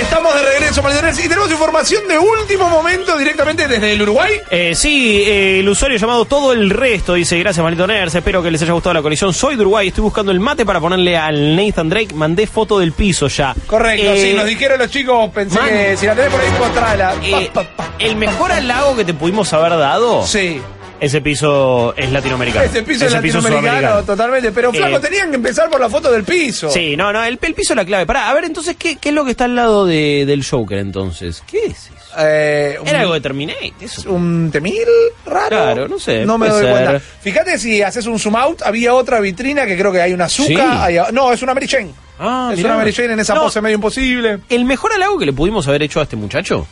Estamos de regreso, Maldiciones, y tenemos información de último momento directamente desde el Uruguay. Eh, sí, eh, el usuario llamado Todo el Resto dice, gracias Malito Nerds, espero que les haya gustado la colisión. Soy de Uruguay, estoy buscando el mate para ponerle al Nathan Drake, mandé foto del piso ya. Correcto, Eh, sí, nos dijeron los chicos, pensé que si la tenés por ahí, encontrala. eh, el mejor halago que te pudimos haber dado, Sí, ese piso es latinoamericano. ese piso es latinoamericano, totalmente. Pero, Flaco, Eh, tenían que empezar por la foto del piso. Sí, no, no, el, el piso es la clave. Pará, a ver, entonces, ¿qué, qué es lo que está al lado de- del Joker entonces? ¿Qué es eso? Eh, un, Era algo de Terminate, eso. un temil raro. Claro, no sé, No me doy ser. cuenta. Fíjate si haces un zoom out, había otra vitrina que creo que hay una azúcar. Sí. no, es una Mary Jane. Ah, es mirá. una Mary Jane en esa No. pose medio imposible. El mejor halago que le pudimos haber hecho a este muchacho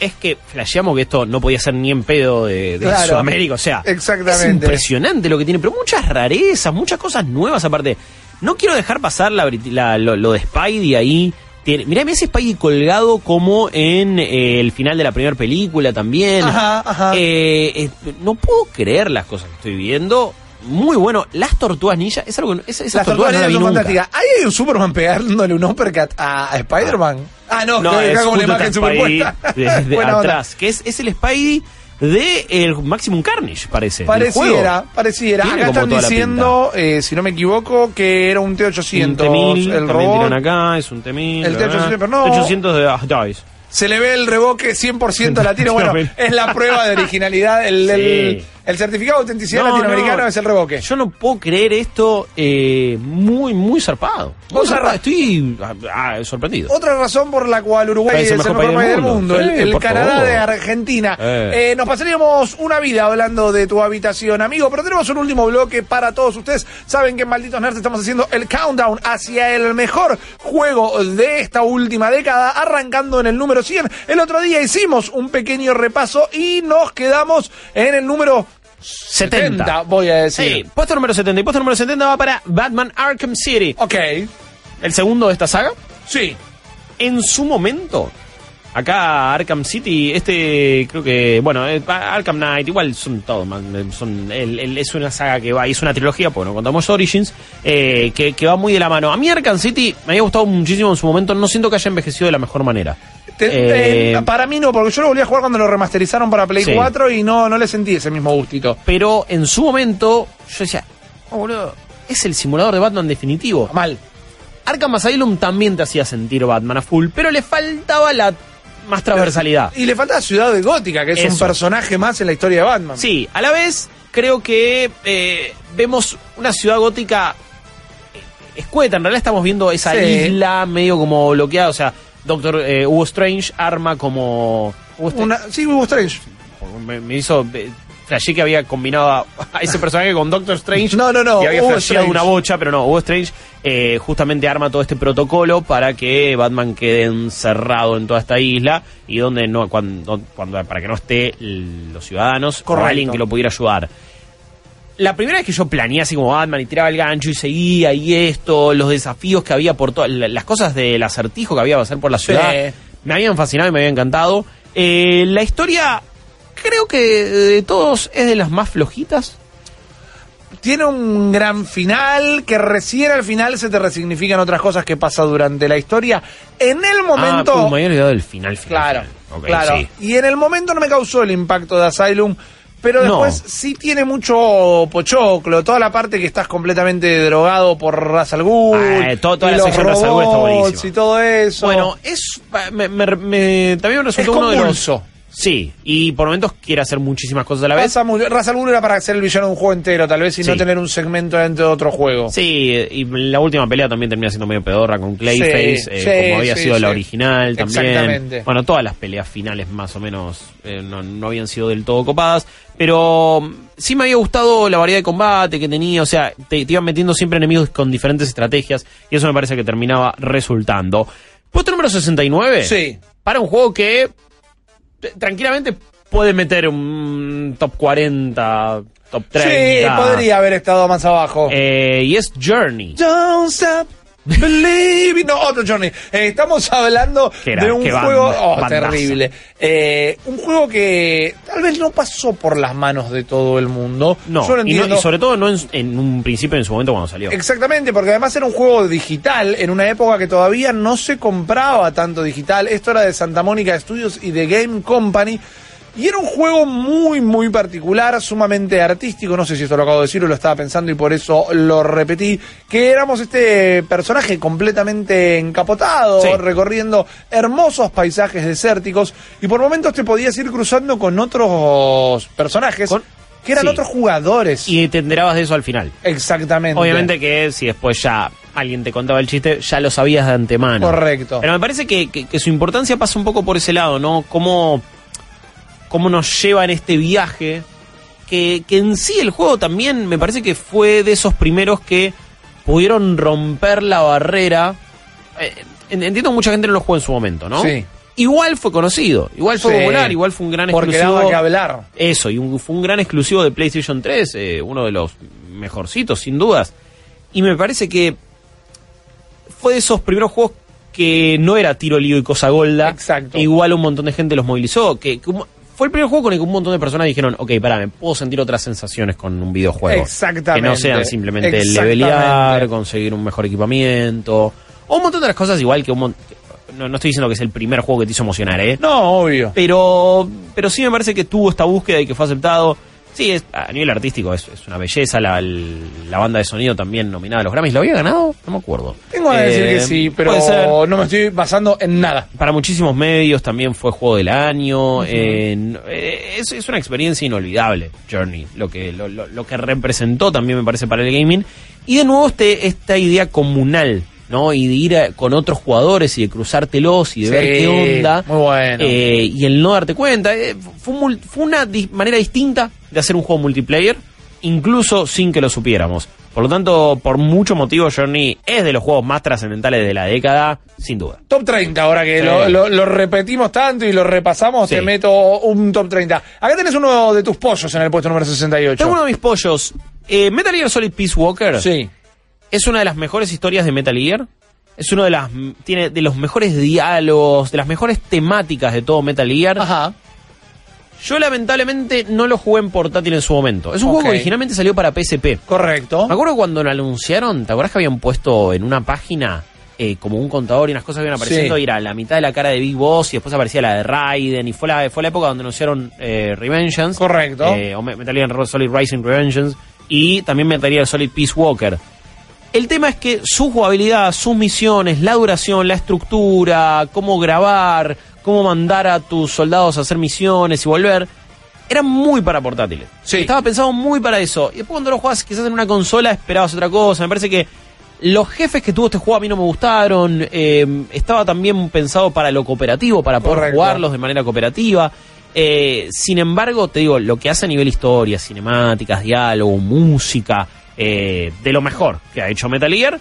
es que flasheamos que esto no podía ser ni en pedo de, de Claro. Sudamérica. O sea, Exactamente. es impresionante lo que tiene, pero muchas rarezas, muchas cosas nuevas aparte. No quiero dejar pasar la, la- lo, lo de Spidey ahí. Tiene, mirá, mirá ese Spidey colgado como en eh, el final de la primera película también. Ajá, ajá. Eh, eh, no puedo creer las cosas que estoy viendo. Muy bueno. Las tortugas ninja, es algo no- esas, Las tortugas no tortugas las vi son fantásticas. ¿Ahí hay un Superman pegándole un uppercut a, a Spider-Man? Ah, no, No, que es como una imagen superpuesta. desde onda. atrás, que es, es el Spidey de el Maximum Carnage, parece. Pareciera, pareciera. Tiene Acá están diciendo, eh, si no me equivoco, que era un Un T800 T-1000, el robot. acá, es un T-1000. El ¿verdad? T-800, pero no. T-800 de ah, Dice. Se le ve el revoque 100% latino. Bueno, es la prueba de originalidad. El- Sí. el certificado de autenticidad No, latinoamericano no. es el revoque. Yo no puedo creer esto eh, muy, muy zarpado. Muy Estoy ah, ah, sorprendido. Otra razón por la cual Uruguay Es el el mejor país del mundo, Sí, el, el Canadá favor. de Argentina. Eh. Eh, nos pasaríamos una vida hablando de tu habitación, amigo, pero tenemos un último bloque para todos ustedes. Saben que en Malditos Nerds estamos haciendo el countdown hacia el mejor juego de esta última década, arrancando en el número 100. El otro día hicimos un pequeño repaso y nos quedamos en el número 70. 70, voy a decir. Sí, puesto número 70. Y puesto número 70 va para Batman Arkham City. Ok, El segundo de esta saga. sí. en su momento, acá Arkham City, este creo que, bueno, eh, Arkham Knight, igual son todos, man, eh, son, el- el- es una saga que va, y es una trilogía, porque no contamos Origins, eh, que, que va muy de la mano. A mí Arkham City me había gustado muchísimo en su momento, no siento que haya envejecido de la mejor manera. Te- Eh, para mí no, porque yo lo volví a jugar cuando lo remasterizaron para Play Sí. 4 y no, no le sentí ese mismo gustito. pero en su momento, yo decía, oh, boludo, es el simulador de Batman definitivo. Mal. Arkham Asylum también te hacía sentir Batman a full, pero le faltaba la más transversalidad. Y le falta Ciudad de Gótica, que es un personaje más en la historia de Batman. Sí, a la vez creo que eh, vemos una ciudad gótica eh, escueta. En realidad estamos viendo esa Sí. isla medio como bloqueada. O sea, Doctor eh, Hugo Strange arma como. Hugo Strange Una, sí, Hugo Strange. me, me hizo. Eh, flashé que había combinado a, a ese personaje con Doctor Strange. No, no, no, Y había flasheado una bocha, pero no, Hugo Strange eh, justamente arma todo este protocolo para que Batman quede encerrado en toda esta isla y donde no, cuando, cuando para que no esté los ciudadanos o Correcto. alguien que lo pudiera ayudar. La primera vez que yo planeé así como Batman y tiraba el gancho y seguía y esto, los desafíos que había por todas, las cosas del acertijo que había que hacer por la ciudad, Sí. me habían fascinado y me había encantado. Eh, la historia, creo que de todos es de las más flojitas. Tiene un gran final que recién al final se te resignifican otras cosas que pasa durante la historia. En el momento. Ah, me había olvidado del final, final. Claro, final. Claro. sí. Y en el momento no me causó el impacto de Asylum, pero No. después sí tiene mucho pochoclo, toda la parte que estás completamente drogado por Ra's al Ghul, Ah, todo- toda y la los sección Ra's al Ghul está robots buenísima. y todo eso. Bueno, es me, me- me- también me es resultó uno de los. Sí, y por momentos quiere hacer muchísimas cosas a la vez. Pasa muy- Ra's al Ghul era para ser el villano de un juego entero, tal vez, y no tener un segmento dentro de otro juego. Sí, y la última pelea también termina siendo medio pedorra con Clayface, Sí, eh, sí, como había sido la original también. Exactamente. Bueno, todas las peleas finales más o menos eh, no, no habían sido del todo copadas, pero mm, sí me había gustado la variedad de combate que tenía, o sea, te, te iban metiendo siempre enemigos con diferentes estrategias y eso me parece que terminaba resultando. Puesto número 69. Sí. Para un juego que tranquilamente puede meter un top 40, top 30. Sí, podría haber estado más abajo. Eh, y es Journey. Don't stop Believe. No, otro Journey. Eh, estamos hablando era- de un juego banda- oh, terrible. Eh, un juego que tal vez no pasó por las manos de todo el mundo. No, Yo lo y, no- entiendo. y sobre todo no en, en un principio, en su momento cuando salió. Exactamente, porque además era un juego digital en una época que todavía no se compraba tanto digital. Esto era de Santa Mónica Studios y de Game Company. Y era un juego muy, muy particular, sumamente artístico. No sé si esto lo acabo de decir o lo estaba pensando y por eso lo repetí. Que éramos este personaje completamente encapotado, Sí. recorriendo hermosos paisajes desérticos. Y por momentos te podías ir cruzando con otros personajes Con- que eran sí. otros jugadores. Y te enterabas de eso al final. Exactamente. Obviamente que si después ya alguien te contaba el chiste, ya lo sabías de antemano. Correcto. Pero me parece que, que- que su importancia pasa un poco por ese lado, ¿no? Cómo, cómo nos lleva en este viaje. Que, que en sí el juego también me parece que fue de esos primeros que pudieron romper la barrera. Eh, en- entiendo que mucha gente no lo jugó en su momento, ¿no? Sí. Igual fue conocido, igual fue Sí. popular, igual fue un gran Porque exclusivo. daba que hablar. Eso, y un- fue un gran exclusivo de PlayStation 3, eh, uno de los mejorcitos, sin dudas. Y me parece que fue de esos primeros juegos que no era tiro, lío y cosa golda. Exacto. E igual un montón de gente los movilizó. Que, fue el primer juego con el que un montón de personas dijeron, ok, pará, me puedo sentir otras sensaciones con un videojuego. Exactamente. Que no sean simplemente levelear, conseguir un mejor equipamiento. O un montón de las cosas igual que un mon- no, no estoy diciendo que es el primer juego que te hizo emocionar, ¿eh? No, obvio. pero pero sí me parece que tuvo esta búsqueda y que fue aceptado. Sí, es, a nivel artístico es, es una belleza. La, la banda de sonido también nominada a los Grammys. ¿Lo había ganado? No me acuerdo. Tengo que decir Eh, que sí, pero no me estoy basando en nada. Para muchísimos medios también fue juego del año. eh, es, es una experiencia inolvidable, Journey. Lo que, lo, lo- lo que representó también me parece para el gaming. Y de nuevo este, esta idea comunal, ¿no? Y de ir a- con otros jugadores y de cruzártelos y de ver qué onda. Muy bueno. Eh, y el no darte cuenta. eh, fue, un fue una manera distinta de hacer un juego multiplayer, incluso sin que lo supiéramos. Por lo tanto, por mucho motivo, Journey es de los juegos más trascendentales de la década, sin duda. Top 30, ahora que Sí. lo, lo- lo repetimos tanto y lo repasamos, Sí. te meto un top 30. Acá tenés uno de tus pollos en el puesto número 68. Tengo uno de mis pollos. Eh, Metal Gear Solid Peace Walker Sí. es una de las mejores historias de Metal Gear. Es uno de las tiene de los mejores diálogos, de las mejores temáticas de todo Metal Gear. Ajá. Yo lamentablemente no lo jugué en portátil en su momento. Es un juego que originalmente salió para PSP. Correcto. Me acuerdo cuando lo anunciaron, ¿te acuerdas que habían puesto en una página eh, como un contador y unas cosas que iban apareciendo? Sí. Y era la mitad de la cara de Big Boss y después aparecía la de Raiden. Y fue la, fue la época donde anunciaron eh, Revengeance. Correcto. Eh, o Me- Metal Gear Solid Rising Revengeance. Y también Metal Gear Solid Peace Walker. El tema es que su jugabilidad, sus misiones, la duración, la estructura, cómo grabar, cómo mandar a tus soldados a hacer misiones y volver, eran muy para portátiles. Sí. Estaba pensado muy para eso. Y después cuando lo jugás quizás en una consola esperabas otra cosa. Me parece que los jefes que tuvo este juego a mí no me gustaron. eh, estaba también pensado para lo cooperativo, para poder Correcto. jugarlos de manera cooperativa. Eh, sin embargo, te digo, lo que hace a nivel historia, cinemáticas, diálogo, música, eh, de lo mejor que ha hecho Metal Gear.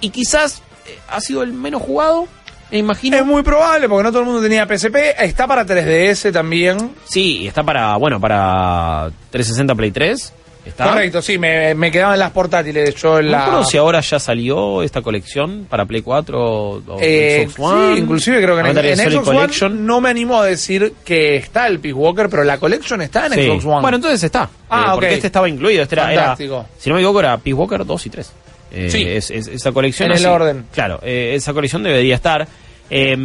Y quizás eh, ha sido el menos jugado, imagino. Es muy probable porque no todo el mundo tenía PSP. Está para 3DS también. Sí, está para, bueno, para 360 Play 3. Está. Correcto, sí, me, me quedaban las portátiles. Yo en No la. acuerdo si ahora ya salió esta colección para Play 4 o Eh, Xbox One. sí, inclusive creo que en, en Xbox One Collection. no me animo a decir que está el Peace Walker, pero la Collection está en Sí. Xbox One. Bueno, entonces está. Ah, Eh, Porque ok. este estaba incluido. Este era, era- si no me equivoco, era Peace Walker 2 y 3. Eh, Sí. es, es- esa colección En el orden. Claro, eh, esa colección debería estar. Eh,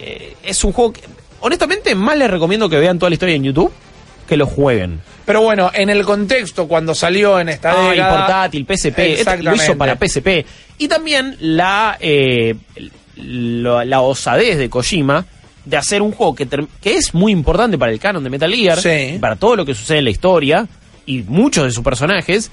eh, es un juego que, honestamente, más les recomiendo que vean toda la historia en YouTube que lo jueguen. Pero bueno, en el contexto, cuando salió en esta Ah, y portátil, PSP, este lo hizo para PSP. Y también la, eh, la, la osadez de Kojima de hacer un juego que, que es muy importante para el canon de Metal Gear, Sí. para todo lo que sucede en la historia, y muchos de sus personajes,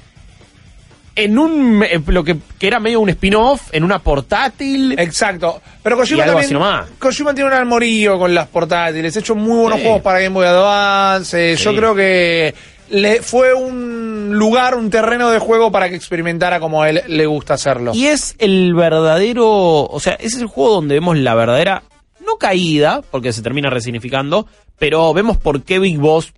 en un eh, lo que, que era medio un spin-off, en una portátil. Exacto. Pero Y Kojima algo también... así nomás. Kojima tiene un almorillo con las portátiles. Ha hecho muy buenos Sí. juegos para Game Boy Advance. Sí. Yo creo que le fue un lugar, un terreno de juego para que experimentara como a él le gusta hacerlo. Y es el verdadero, o sea, ese es el juego donde vemos la verdadera, no caída, porque se termina resignificando, pero vemos por qué Big Boss eh,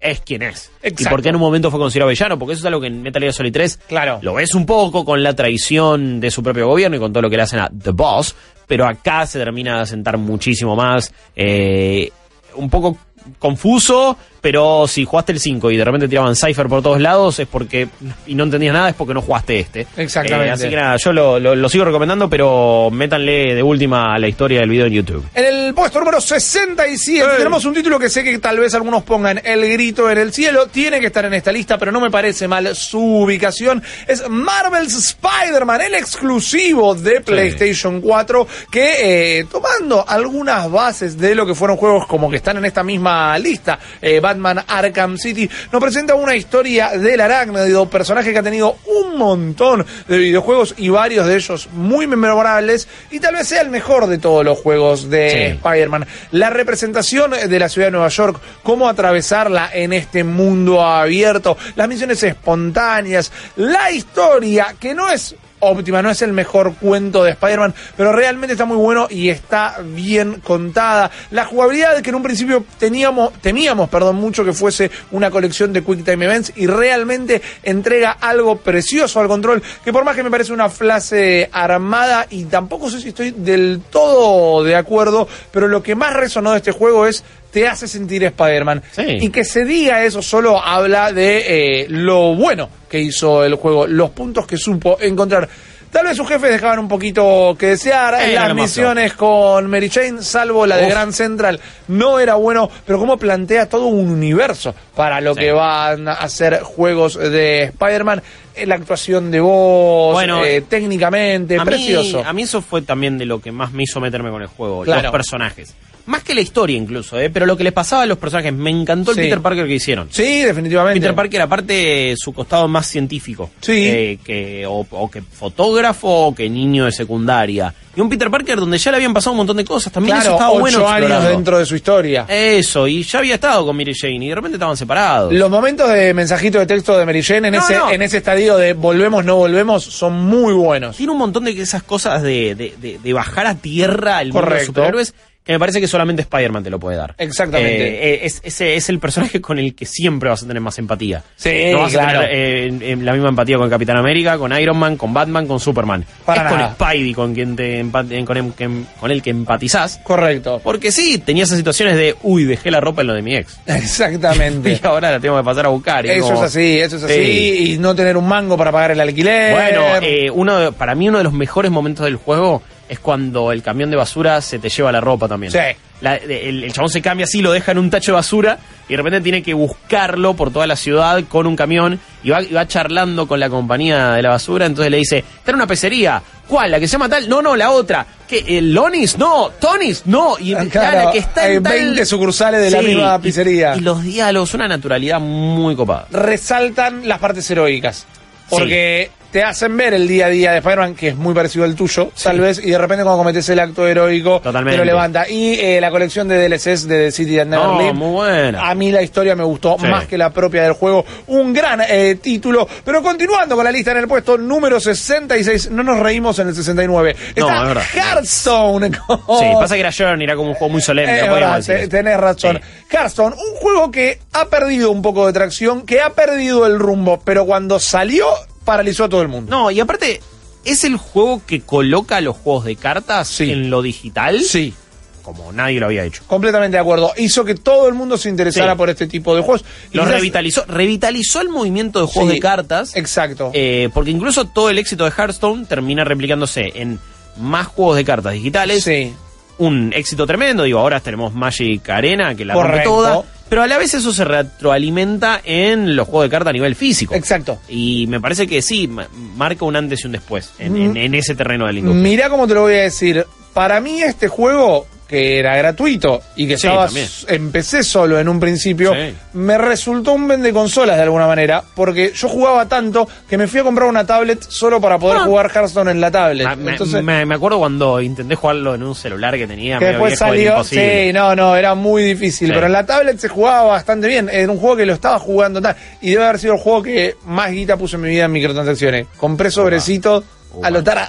es quien es. Exacto. Y por qué en un momento fue considerado villano, porque eso es algo que en Metal Gear Solid 3 Claro. lo ves un poco con la traición de su propio gobierno y con todo lo que le hacen a The Boss, pero acá se termina de asentar muchísimo más. eh, un poco confuso, pero si jugaste el 5 y de repente tiraban Cypher por todos lados es porque y no entendías nada es porque no jugaste este. Exactamente. Eh, así que nada, yo lo, lo- lo sigo recomendando, pero métanle de última a la historia del video en YouTube. En el puesto número 67 Ey. tenemos un título que sé que tal vez algunos pongan el grito en el cielo. Tiene que estar en esta lista, pero no me parece mal su ubicación. Es Marvel's Spider-Man, el exclusivo de PlayStation 4, que eh, tomando algunas bases de lo que fueron juegos como que están en esta misma lista, eh, Batman Arkham City, nos presenta una historia del arácnido, personaje que ha tenido un montón de videojuegos y varios de ellos muy memorables y tal vez sea el mejor de todos los juegos de Sí. Spider-Man. La representación de la ciudad de Nueva York, cómo atravesarla en este mundo abierto, las misiones espontáneas, la historia que no es óptima, no es el mejor cuento de Spider-Man, pero realmente está muy bueno y está bien contada. La jugabilidad que en un principio teníamos, temíamos, perdón, mucho que fuese una colección de Quick Time Events y realmente entrega algo precioso al control, que por más que me parece una frase armada y tampoco sé si estoy del todo de acuerdo, pero lo que más resonó de este juego es te hace sentir Spider-Man. Sí. Y que se diga eso solo habla de eh, lo bueno que hizo el juego, los puntos que supo encontrar. Tal vez sus jefes dejaban un poquito que desear. Eh, Las misiones con Mary Jane, salvo la de Uf. Grand Central, no era bueno. Pero cómo plantea todo un universo para lo Sí. que van a ser juegos de Spider-Man. Eh, La actuación de voz, Bueno, eh, técnicamente, a precioso. Mí, a mí eso fue también de lo que más me hizo meterme con el juego, Claro. los personajes. Más que la historia incluso, ¿eh? pero lo que les pasaba a los personajes, me encantó el Sí. Peter Parker que hicieron. sí, definitivamente. Peter Parker, aparte, su costado más científico. Sí. Eh, que, o, o que fotógrafo o que niño de secundaria. Y un Peter Parker donde ya le habían pasado un montón de cosas. También eso Claro, estaba ocho bueno. años dentro de su historia. Eso, y ya había estado con Mary Jane y de repente estaban separados. Los momentos de mensajito de texto de Mary Jane en, No, ese, no. en ese estadio de volvemos, no volvemos, son muy buenos. Tiene un montón de esas cosas de, de, de- de bajar a tierra el mundo de Correcto. superhéroes me parece que solamente Spider-Man te lo puede dar. Exactamente. Eh, es, ese es el personaje con el que siempre vas a tener más empatía. Sí, no vas claro. a tener eh, eh, la misma empatía con Capitán América, con Iron Man, con Batman, con Superman. Para es nada. con Spidey con quien te eh, con, el, que- con el que empatizás. Correcto. Porque sí, tenías esas situaciones de, uy, dejé la ropa en lo de mi ex. Exactamente. Y ahora la tengo que pasar a buscar. y Eso como- es así, eso es así. Sí. Y no tener un mango para pagar el alquiler. Bueno, eh, uno de- para mí uno de los mejores momentos del juego es cuando el camión de basura se te lleva la ropa también. Sí. La- el, el chabón se cambia así, lo deja en un tacho de basura y de repente tiene que buscarlo por toda la ciudad con un camión y va, y va charlando con la compañía de la basura. Entonces le dice: Está en una pecería. ¿Cuál? ¿La que se llama tal? No, no, la otra. ¿Qué? ¿El Lonis? No. ¿Tonis? No. Y Ah, claro, la que está en hay tal- 20 sucursales de la misma y- pizzería. Y, los diálogos, una naturalidad muy copada. Resaltan las partes heroicas. Porque te hacen ver el día a día de Spider-Man, que es muy parecido al tuyo, tal vez, y de repente cuando cometes el acto heroico, Totalmente. te lo levanta. Y eh, la colección de DLCs de The City That Never No, Lived, muy buena. A mí la historia me gustó Sí. más que la propia del juego. Un gran eh, título. Pero continuando con la lista en el puesto número 66, no nos reímos en el 69. No, Está es verdad. Hearthstone. con- Sí, pasa que era Journey, era como un juego muy solemne. Es no verdad, decir eso. tenés razón. Sí. Hearthstone, un juego que ha perdido un poco de tracción, que ha perdido el rumbo, pero cuando salió, paralizó a todo el mundo. No, y aparte, ¿es el juego que coloca los juegos de cartas Sí. en lo digital? Sí. Como nadie lo había hecho. Completamente de acuerdo. Hizo que todo el mundo se interesara Sí. por este tipo de juegos. Lo quizás- revitalizó, revitalizó el movimiento de juegos Sí, de cartas. Exacto. eh, porque incluso todo el éxito de Hearthstone termina replicándose en más juegos de cartas digitales. sí. Un éxito tremendo. Digo, ahora tenemos Magic Arena, que la rompe Correcto. toda. Pero a la vez eso se retroalimenta en los juegos de cartas a nivel físico. Exacto. Y me parece que sí, ma- marca un antes y un después en, Mm. en- en ese terreno de la industria. Mirá cómo te lo voy a decir. Para mí este juego, que era gratuito y que Sí, estaba también. empecé solo en un principio, Sí. me resultó un vende consolas de alguna manera, porque yo jugaba tanto que me fui a comprar una tablet solo para poder Ah. jugar Hearthstone en la tablet. Ah, me, Entonces, me- me acuerdo cuando intenté jugarlo en un celular que tenía que después viejo, salió, sí, no, no, era muy difícil, Sí. pero en la tablet se jugaba bastante bien, era un juego que lo estaba jugando tal, y debe haber sido el juego que más guita puse en mi vida en microtransacciones. Compré sobrecitos a lo tara.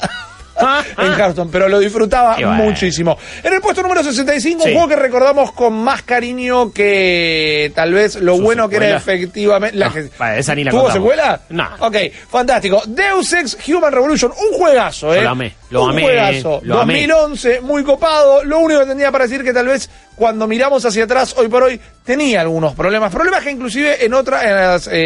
en Hearthstone, pero lo disfrutaba bueno. muchísimo. En el puesto número 65, Sí. un juego que recordamos con más cariño que tal vez lo ¿Su bueno que era efectivamente. la No, que- vale, esa ni la ¿Tuvo contamos. secuela? No. Ok, fantástico. Deus Ex Human Revolution, un juegazo, ¿eh? lo amé, lo un amé, juegazo. lo amé. 2011, muy copado. Lo único que tenía para decir que tal vez cuando miramos hacia atrás, hoy por hoy, tenía algunos problemas. Problemas que inclusive en otros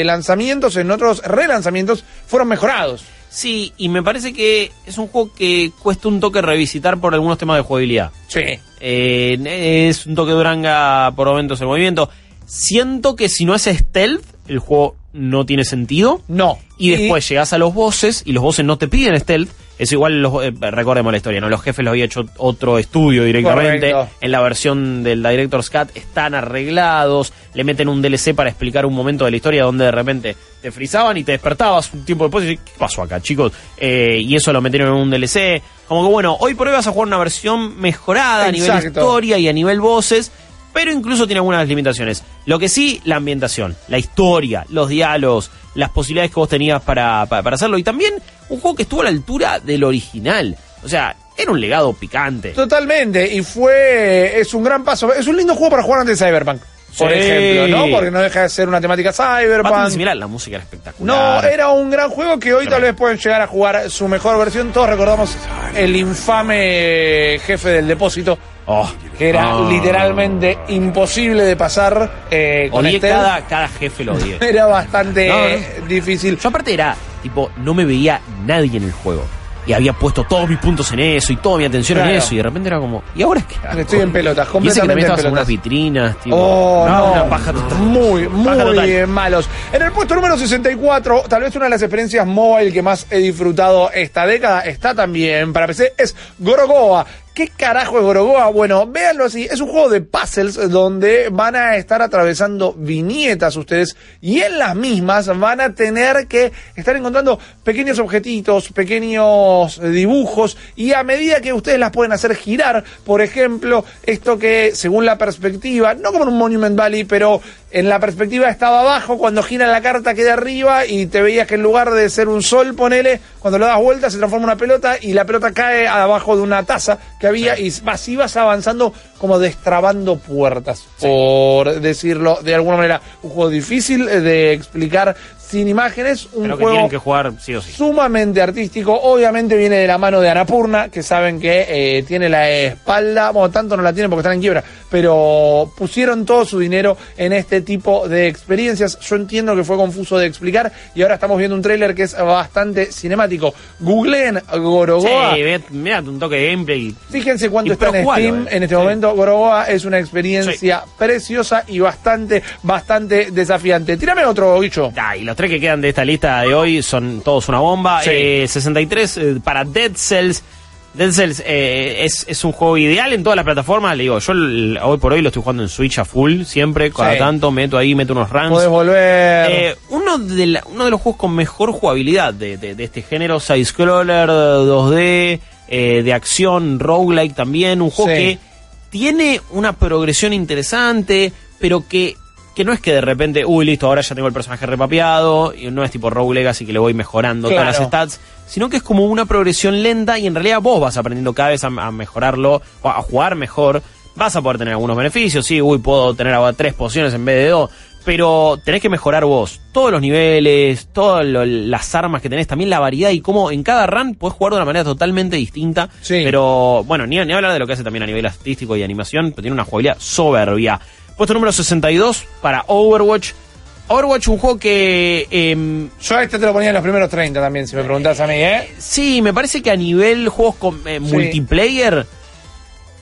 lanzamientos, en otros relanzamientos, fueron mejorados. Sí, y me parece que es un juego que cuesta un toque revisitar por algunos temas de jugabilidad. Sí. Eh, es un toque duranga por momentos el movimiento. Siento que si no es stealth, el juego no tiene sentido. No. Y después llegas a los bosses y los bosses no te piden stealth. Es igual, los, eh, recordemos la historia, ¿no? Los jefes lo había hecho otro estudio directamente. Correcto. En la versión del Director's Cut están arreglados. Le meten un DLC para explicar un momento de la historia donde de repente te frizaban y te despertabas un tiempo después y dices, ¿qué pasó acá, chicos? Eh, y eso lo metieron en un DLC. Como que bueno, hoy por hoy vas a jugar una versión mejorada a nivel historia y a nivel voces. Pero incluso tiene algunas limitaciones. Lo que sí, la ambientación, la historia, los diálogos, las posibilidades que vos tenías para, para, para hacerlo. Y también un juego que estuvo a la altura del original. O sea, era un legado picante. Totalmente, y fue, es un gran paso, es un lindo juego para jugar antes de Cyberpunk, por Sí. ejemplo, ¿no? Porque no deja de ser una temática Cyberpunk. similar, la música era No, espectacular. era un gran juego que hoy tal vez pueden llegar a jugar su mejor versión. Todos recordamos el infame jefe del depósito, Oh, que era ah. literalmente imposible de pasar eh, con Odié stealth. cada, cada jefe lo odié. Era bastante No, difícil. Yo aparte era, tipo, no me veía nadie en el juego. Y había puesto todos mis puntos en eso y toda mi atención Claro. en eso. Y de repente era como, ¿y ahora es que Estoy en pelotas, Y ese que también completamente en estabas en unas vitrinas, tipo. Oh, no, una paja total. Muy, muy total. malos. En el puesto número 64, tal vez una de las experiencias mobile que más he disfrutado esta década está también para PC, es Gorogoa. ¿Qué carajo es Gorogoa? Bueno, véanlo así, es un juego de puzzles donde van a estar atravesando viñetas ustedes y en las mismas van a tener que estar encontrando pequeños objetitos, pequeños dibujos y a medida que ustedes las pueden hacer girar, por ejemplo, esto que según la perspectiva, no como en un Monument Valley, pero en la perspectiva estaba abajo, cuando gira la carta queda arriba y te veías que en lugar de ser un sol, ponele, cuando lo das vuelta se transforma en una pelota y la pelota cae abajo de una taza que había y vas avanzando como destrabando puertas, por decirlo de alguna manera. Un juego difícil de explicar sin imágenes, un Pero que juego tienen que jugar sí o sí. sumamente artístico. Obviamente viene de la mano de Anapurna, que saben que eh, tiene la espalda, bueno, tanto no la tienen porque están en quiebra, pero pusieron todo su dinero en este tipo de experiencias. Yo entiendo que fue confuso de explicar y ahora estamos viendo un tráiler que es bastante cinemático. Googleen Gorogoa. Sí, mirate un toque de gameplay. Fíjense cuánto Y está en jugalo, Steam eh. en este Sí. momento. Gorogoa es una experiencia preciosa y bastante, bastante desafiante. Tírame otro, Guicho. Ah, y los tres que quedan de esta lista de hoy son todos una bomba. Sí. Eh, 63 eh, para Dead Cells. Dead Cells eh, es, es un juego ideal en todas las plataformas. Le digo, yo el- hoy por hoy lo estoy jugando en Switch a full, siempre, cada Sí. tanto meto ahí, meto unos runs. Podés volver. Eh, uno, de la- uno de los juegos con mejor jugabilidad de, de- de este género, side-scroller, 2D, eh, de acción, roguelike también, un juego Sí. que tiene una progresión interesante, pero que, que no es que de repente, uy, listo, ahora ya tengo el personaje repapeado, y no es tipo Rogue Legacy que le voy mejorando Claro. todas las stats, sino que es como una progresión lenta y en realidad vos vas aprendiendo cada vez a, a mejorarlo, o a jugar mejor, vas a poder tener algunos beneficios, sí, uy, puedo tener ahora tres pociones en vez de dos, pero tenés que mejorar vos todos los niveles, todas lo- las armas que tenés, también la variedad y cómo en cada run podés jugar de una manera totalmente distinta. Sí. Pero bueno, ni, ni hablar de lo que hace también a nivel artístico y animación, pero tiene una jugabilidad soberbia. Puesto número 62 para Overwatch. Overwatch, un juego que em, Yo este te lo ponía en los primeros 30 también, si me preguntás a mí, ¿eh? Sí, me parece que a nivel juegos con eh, Sí. multiplayer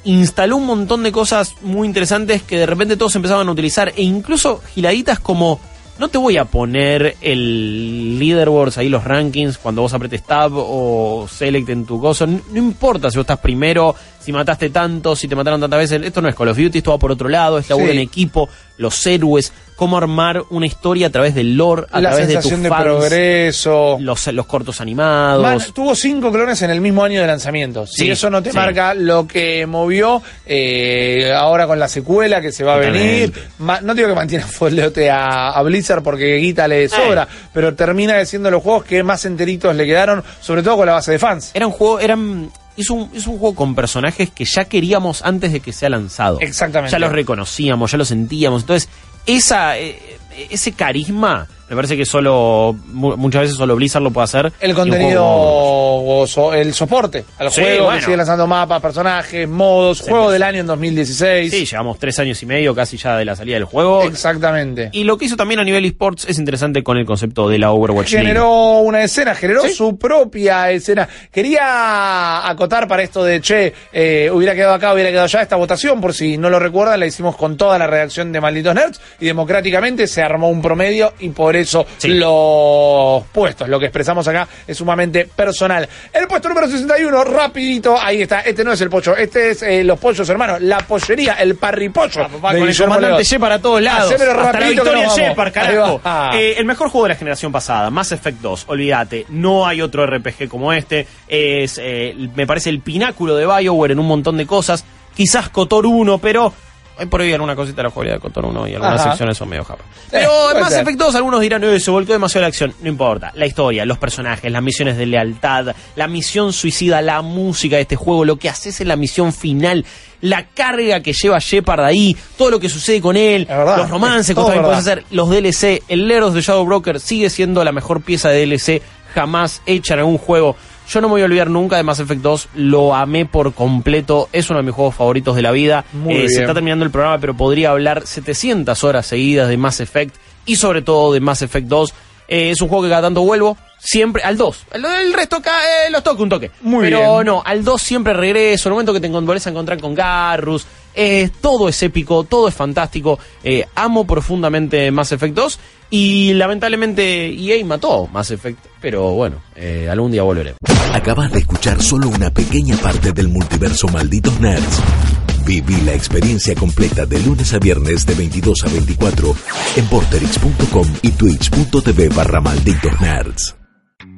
instaló un montón de cosas muy interesantes que de repente todos empezaban a utilizar e incluso giladitas como no te voy a poner el leaderboards ahí los rankings cuando vos apretes tab o select en tu cosa, no, no importa si vos estás primero, si mataste tanto, si te mataron tantas veces. Esto no es Call of Duty, esto va por otro lado, es laburo Sí. en equipo, los héroes, cómo armar una historia a través del lore, a la través de tus sensación de, fans, progreso. los, los cortos animados. Man, tuvo cinco clones en el mismo año de lanzamiento. Si Sí, eso no te sí. marca lo que movió eh, ahora con la secuela que se va a venir. Ma- no digo que mantiene fuerte a, a Blizzard porque guita le sobra, pero termina siendo los juegos que más enteritos le quedaron, sobre todo con la base de fans. Era un juego, eran. Es un, es un juego con personajes que ya queríamos antes de que sea lanzado. Exactamente. Ya los reconocíamos, ya los sentíamos. Entonces, esa, eh, ese carisma, me parece que solo, mu- muchas veces solo Blizzard lo puede hacer. El contenido, o so- el soporte al Sí, juego, bueno. que sigue lanzando mapas, personajes, modos, juego pues. del año en 2016. Sí, llevamos tres años y medio casi ya de la salida del juego. Exactamente. Y lo que hizo también a nivel esports es interesante con el concepto de la Overwatch League. generó una escena, generó Sí. su propia escena. Quería acotar para esto de, che, eh, hubiera quedado acá, hubiera quedado allá esta votación, por si no lo recuerdan, la hicimos con toda la redacción de Malditos Nerds y democráticamente se armó un promedio y por eso Sí. los puestos, lo que expresamos acá es sumamente personal. El puesto número 61, rapidito, ahí está, este no es el pollo, este es eh, los pollos hermanos, la pollería, el parripollo. Ah, papá, con el comandante. Shepard a todos lados. Hasta la victoria. Shepard, carajo. va. Eh, el mejor juego de la generación pasada, Mass Effect 2, olvídate, no hay otro RPG como este. Es, eh, me parece el pináculo de BioWare en un montón de cosas. Quizás Cotor 1, pero hay por ahí alguna cosita de la jugabilidad de Cotor 1 y algunas Ajá. secciones son medio japas. Eh, Pero en Mass ser. Effect 2 algunos dirán, "Eh, se volcó demasiado la acción. No importa, la historia, los personajes, las misiones de lealtad, la misión suicida, la música de este juego, lo que haces en la misión final, la carga que lleva Shepard ahí, todo lo que sucede con él, Es verdad, los romances es que puedes hacer, los DLC, el Leros de Shadow Broker sigue siendo la mejor pieza de DLC jamás hecha en algún juego. Yo no me voy a olvidar nunca de Mass Effect 2, lo amé por completo, es uno de mis juegos favoritos de la vida. Muy Eh, Se bien. está terminando el programa, pero podría hablar 700 horas seguidas de Mass Effect y sobre todo de Mass Effect 2. Eh, es un juego que cada tanto vuelvo, siempre al 2. El, el resto acá eh, los toco un toque. Muy pero bien. no, al 2 siempre regreso, el momento que te volvés a encontrar con Garrus. eh, todo es épico, todo es fantástico. eh, amo profundamente Mass Effect 2 y lamentablemente EA mató Mass Effect, pero bueno, eh, algún día volveré. Acabas de escuchar solo una pequeña parte del multiverso Malditos Nerds. Viví la experiencia completa de lunes a viernes de 22 a 24 en porterix.com y twitch.tv barra Malditos Nerds.